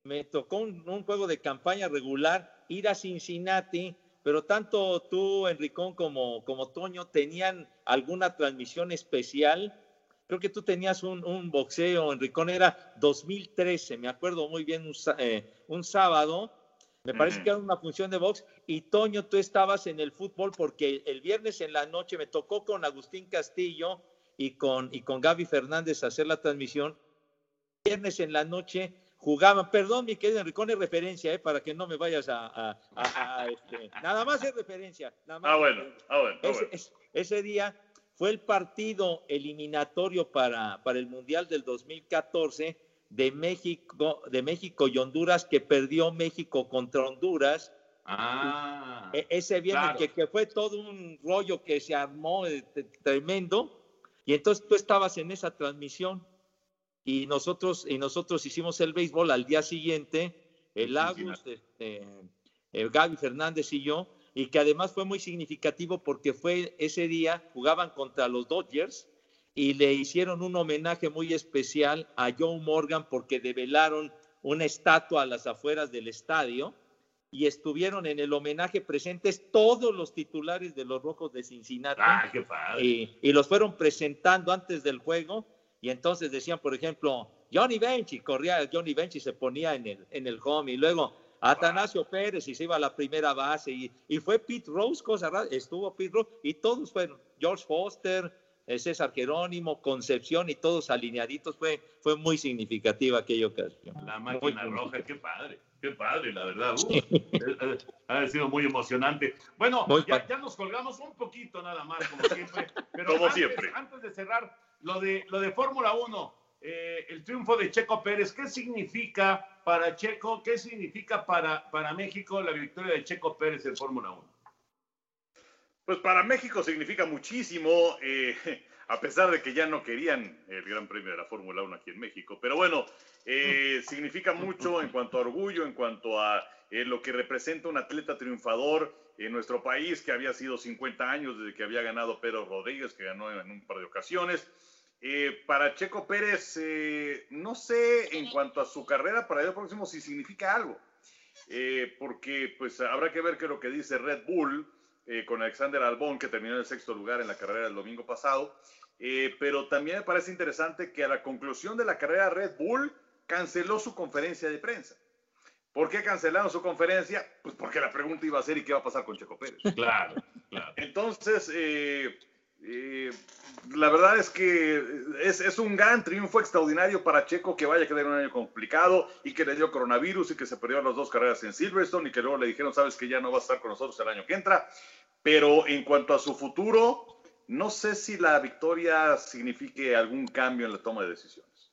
me tocó un, juego de campaña regular ir a Cincinnati, pero tanto tú, Enricón, como, como Toño tenían alguna transmisión especial. Creo que tú tenías un, boxeo, Enricón, era 2013, me acuerdo muy bien, un, eh, un sábado me parece que era una función de box. Y Toño, tú estabas en el fútbol porque el viernes en la noche me tocó con Agustín Castillo y con, y con Gaby Fernández hacer la transmisión. Viernes en la noche jugaban, perdón, mi querido Enricón, es referencia, eh, para que no me vayas a. Este, nada más es referencia. Nada más
ah, bueno, ah, bueno.
Ah, ese, día fue el partido eliminatorio para, para el Mundial del 2014 de México, de México y Honduras que perdió México contra Honduras.
Ah.
E- ese viernes
claro.
que, que fue todo un rollo que se armó eh, tremendo. Y entonces tú estabas en esa transmisión y nosotros, y nosotros hicimos el béisbol al día siguiente, el Agus, este, eh, Gaby Fernández y yo, y que además fue muy significativo porque fue ese día, jugaban contra los Dodgers y le hicieron un homenaje muy especial a Joe Morgan porque develaron una estatua a las afueras del estadio y estuvieron en el homenaje presentes todos los titulares de los Rojos de Cincinnati
Ah, qué padre.
y, y los fueron presentando antes del juego y entonces decían, por ejemplo, Johnny Bench y corría Johnny Bench y se ponía en el, en el home y luego Atanasio Pérez y se iba a la primera base y, y fue Pete Rose, cosa rara, estuvo Pete Rose y todos fueron, George Foster, eh, César Jerónimo, Concepción y todos alineaditos, fue, fue muy significativa aquella ocasión.
La
Muy
máquina
significativa.
roja, qué padre, qué padre, la verdad. Uh, ha sido muy emocionante. Bueno,
Muy
ya, ya nos colgamos un poquito nada más, como siempre. Pero
Como
antes,
siempre.
Antes de cerrar, lo de, lo de Fórmula 1, eh, el triunfo de Checo Pérez, ¿qué significa para Checo? ¿Qué significa para, para México la victoria de Checo Pérez en Fórmula 1?
Pues para México significa muchísimo, eh, a pesar de que ya no querían el Gran Premio de la Fórmula 1 aquí en México. Pero bueno, eh, significa mucho en cuanto a orgullo, en cuanto a eh, lo que representa un atleta triunfador en nuestro país, que había sido 50 años desde que había ganado Pedro Rodríguez, que ganó en un par de ocasiones. Eh, para Checo Pérez, eh, no sé en cuanto a su carrera para el próximo si significa algo. Eh, porque pues habrá que ver qué es lo que dice Red Bull eh, con Alexander Albón, que terminó en el sexto lugar en la carrera del domingo pasado. Pero también me parece interesante que a la conclusión de la carrera Red Bull canceló su conferencia de prensa. ¿Por qué cancelaron su conferencia? Pues porque la pregunta iba a ser ¿y qué va a pasar con Checo Pérez?
Claro, claro.
Entonces, eh, eh, la verdad es que es, es un gran triunfo extraordinario para Checo que vaya a quedar un año complicado y que le dio coronavirus y que se perdió las dos carreras en Silverstone y que luego le dijeron, sabes que ya no va a estar con nosotros el año que entra. Pero en cuanto a su futuro, no sé si la victoria signifique algún cambio en la toma de decisiones.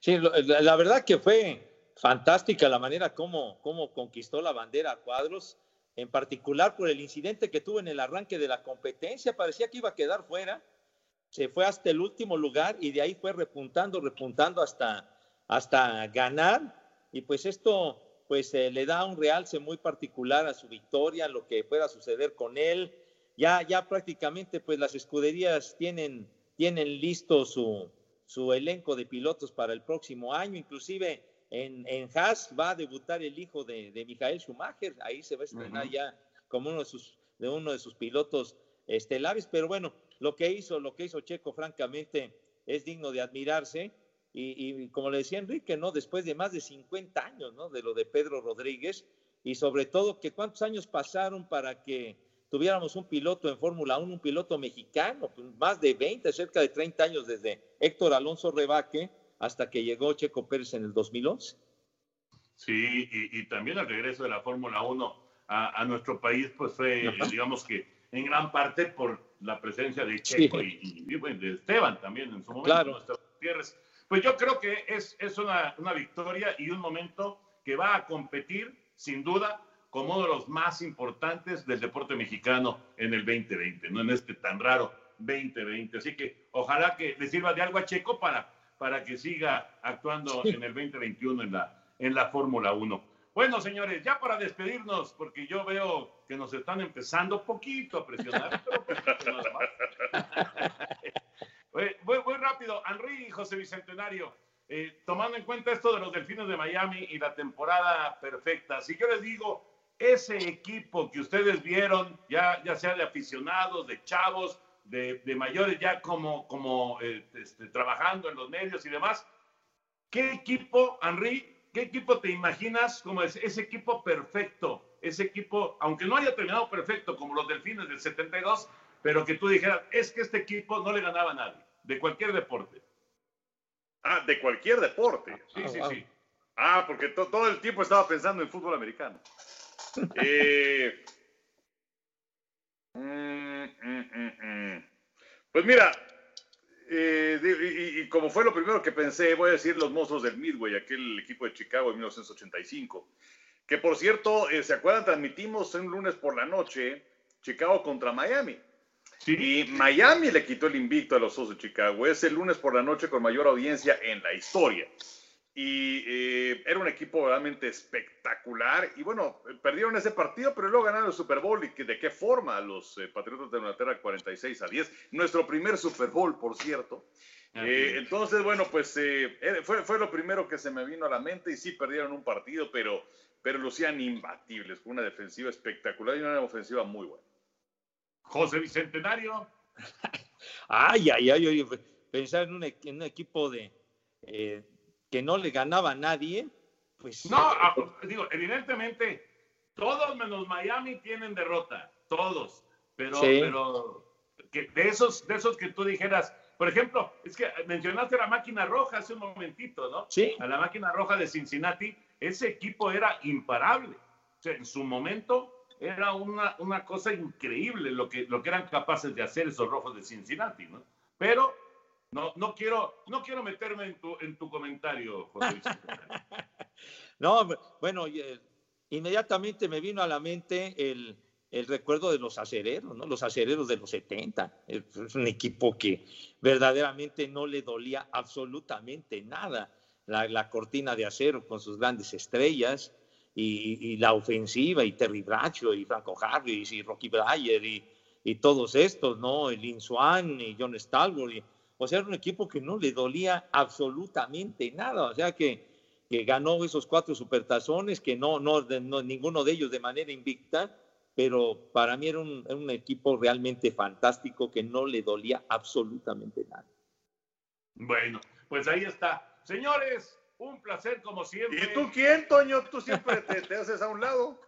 Sí, la verdad que fue fantástica la manera como, como conquistó la bandera a cuadros, en particular por el incidente que tuvo en el arranque de la competencia. Parecía que iba a quedar fuera. Se fue hasta el último lugar y de ahí fue repuntando, repuntando hasta, hasta ganar. Y pues esto pues eh, le da un realce muy particular a su victoria, lo que pueda suceder con él. Ya, ya prácticamente pues las escuderías tienen, tienen listo su, su elenco de pilotos para el próximo año, inclusive en, en Haas va a debutar el hijo de, de Michael Schumacher, ahí se va a estrenar ya como uno de sus, de uno de sus pilotos estelares, pero bueno, lo que hizo, lo que hizo Checo, francamente, es digno de admirarse. Y, y como le decía Enrique, ¿no? Después de más de 50 años, ¿no? De lo de Pedro Rodríguez, y sobre todo que cuántos años pasaron para que tuviéramos un piloto en Fórmula 1, un piloto mexicano, pues, más de 20, cerca de 30 años desde Héctor Alonso Rebaque hasta que llegó Checo Pérez en el 2011.
Sí, y, y también el regreso de la Fórmula 1 a, a nuestro país, pues fue,
Ajá.
digamos que en gran parte por la presencia de Checo
Sí.
y, y, y, bueno, de Esteban también en su momento,
Claro.
Pues yo creo que es, es una, una victoria y un momento que va a competir, sin duda, como uno de los más importantes del deporte mexicano en el 2020, no en este tan raro 2020. Así que ojalá que le sirva de algo a Checo para, para que siga actuando en el 2021 en la, en la Fórmula 1. Bueno, señores, ya para despedirnos, porque yo veo que nos están empezando poquito a presionar, pero poquito nada más. Voy, voy- voy rápido. Henry y José Bicentenario, eh, tomando en cuenta esto de los Delfines de Miami y la temporada perfecta, si yo les digo, ese equipo que ustedes vieron, ya, ya sea de aficionados, de chavos, de, de mayores, ya como, como eh, este, trabajando en los medios y demás, ¿qué equipo, Henry, qué equipo te imaginas como es, ese equipo perfecto? Ese equipo, aunque no haya terminado perfecto como los Delfines del 72, pero que tú dijeras, es que este equipo no le ganaba a nadie, de cualquier deporte.
Ah, de cualquier deporte.
Sí, sí,
wow.
sí.
Ah, porque to- todo el tiempo estaba pensando en fútbol americano. Eh, mm, mm, mm. Pues mira, eh, de- y, y como fue lo primero que pensé, voy a decir los monstruos del Midway, aquel equipo de Chicago en 1985. Que por cierto, eh, ¿se acuerdan? Transmitimos un lunes por la noche Chicago contra Miami. Y Miami le quitó el invicto a los Osos de Chicago. Es el lunes por la noche con mayor audiencia en la historia. Y eh, era un equipo realmente espectacular. Y bueno, perdieron ese partido, pero luego ganaron el Super Bowl. ¿Y que, de qué forma? Los eh, Patriotas de Inglaterra 46 a 10. Nuestro primer Super Bowl, por cierto. Eh, entonces, bueno, pues fue, fue lo primero que se me vino a la mente. Y sí, perdieron un partido, pero, pero lucían imbatibles. Fue una defensiva espectacular y una ofensiva muy buena.
José Bicentenario.
ay, ay, ay, pensar en un, en un equipo de que no le ganaba a nadie, pues...
No, digo, evidentemente, todos menos Miami tienen derrota, todos, pero, pero que de, esos, de esos que tú dijeras, por ejemplo, es que mencionaste la máquina roja hace un momentito, ¿no?
Sí.
A la máquina roja de Cincinnati, ese equipo era imparable. O sea, en su momento era una, una cosa increíble lo que, lo que eran capaces de hacer esos rojos de Cincinnati, ¿no? Pero no, no quiero, no quiero meterme en tu, en tu comentario, José.
no, bueno, eh, inmediatamente me vino a la mente el, el recuerdo de los acereros, ¿no? Los acereros de los 70. Es un equipo que verdaderamente no le dolía absolutamente nada. La, la cortina de acero con sus grandes estrellas y, y, la ofensiva y Terry Bradshaw y Franco Harris y Rocky Breyer y, y todos estos, ¿no? El Lin Swan y John Stalwart y o sea, era un equipo que no le dolía absolutamente nada. O sea, que, que ganó esos cuatro supertazones, que no, no, no, ninguno de ellos de manera invicta, pero para mí era un, un, equipo realmente fantástico que no le dolía absolutamente nada.
Bueno, pues ahí está. Señores, un placer como siempre.
¿Y tú quién, Toño? Tú siempre te, te haces a un lado.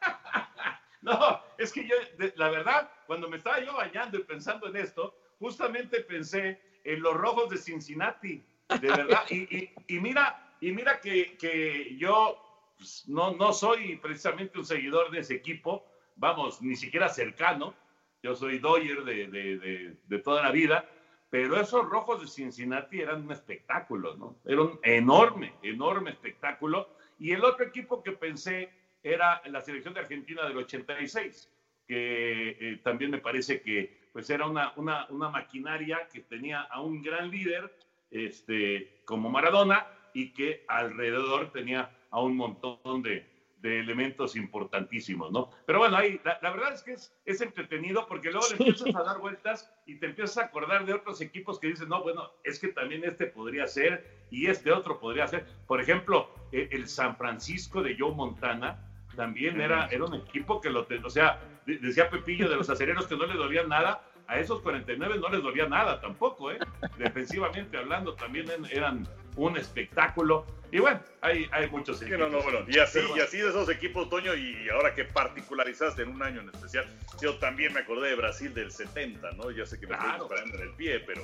no, es que yo, la verdad, cuando me estaba yo bañando y pensando en esto, justamente pensé en los rojos de Cincinnati, de verdad. Y, mira, y mira que, yo pues, no, no soy precisamente un seguidor de ese equipo, vamos, ni siquiera cercano. Yo soy Doyer de, de toda la vida, pero esos rojos de Cincinnati eran un espectáculo, ¿no? Era un enorme, enorme espectáculo. Y el otro equipo que pensé era la selección de Argentina del 86, que eh, también me parece que pues era una, una, una, maquinaria que tenía a un gran líder este, como Maradona y que alrededor tenía a un montón de, de elementos importantísimos, ¿no? Pero bueno, ahí la, la verdad es que es, es, entretenido porque luego le empiezas a dar vueltas y te empiezas a acordar de otros equipos que dices, no, bueno, es que también este podría ser y este otro podría ser. Por ejemplo, el, el San Francisco de Joe Montana también era, era un equipo que lo, o sea, decía Pepillo de los acereros que no le dolía nada, a esos 49 no les dolía nada tampoco, ¿eh? Defensivamente hablando, también eran un espectáculo. Y bueno, hay, hay muchos
equipos. no, no, bueno, y así, y así de esos equipos, Toño, y ahora que particularizaste en un año en especial, yo también me acordé de Brasil del 70, ¿no? Ya sé que me estoy disparando en el pie, pero,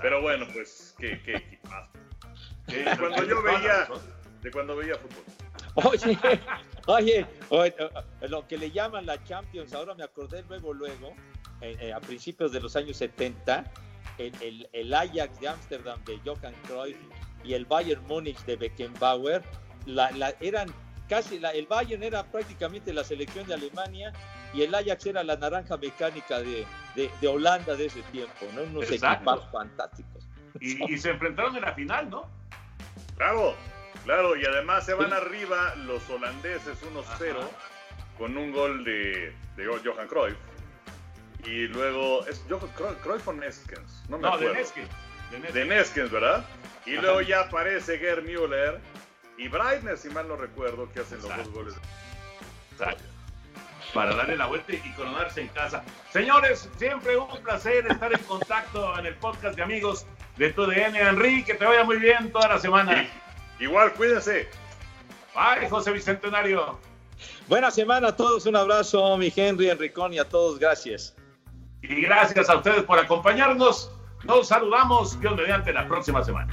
pero bueno, pues, qué, qué cuando yo veía, de cuando veía fútbol.
Oye, oye, oye, lo que le llaman la Champions, ahora me acordé luego, luego, eh, eh, a principios de los años 70, el, el, el Ajax de Ámsterdam de Johan Cruyff y el Bayern Múnich de Beckenbauer, la, la, eran casi, la, el Bayern era prácticamente la selección de Alemania y el Ajax era la naranja mecánica de, de, de Holanda de ese tiempo, ¿no? Unos equipos fantásticos.
Y, y se enfrentaron en la final, ¿no?
Bravo. Claro, y además se van arriba los holandeses 1-0 con un gol de, de, Johan Cruyff. Y luego, ¿es Johan Cruyff o Neskens?
No, me no acuerdo. de Neskens.
De Neskens, ¿verdad? Y Ajá. luego ya aparece Gerd Müller y Breitner, si mal no recuerdo, que hacen Exacto. los dos goles.
Exacto. Para darle la vuelta y coronarse en casa. Señores, siempre un placer estar en contacto en el podcast de amigos de tu DN. Henry, que te vaya muy bien toda la semana.
Sí. Igual, cuídense.
Bye, José Bicentenario.
Buena semana a todos, un abrazo, mi Henry, Enricón y a todos, gracias.
Y gracias a ustedes por acompañarnos. Nos saludamos, Dios mediante, la próxima semana.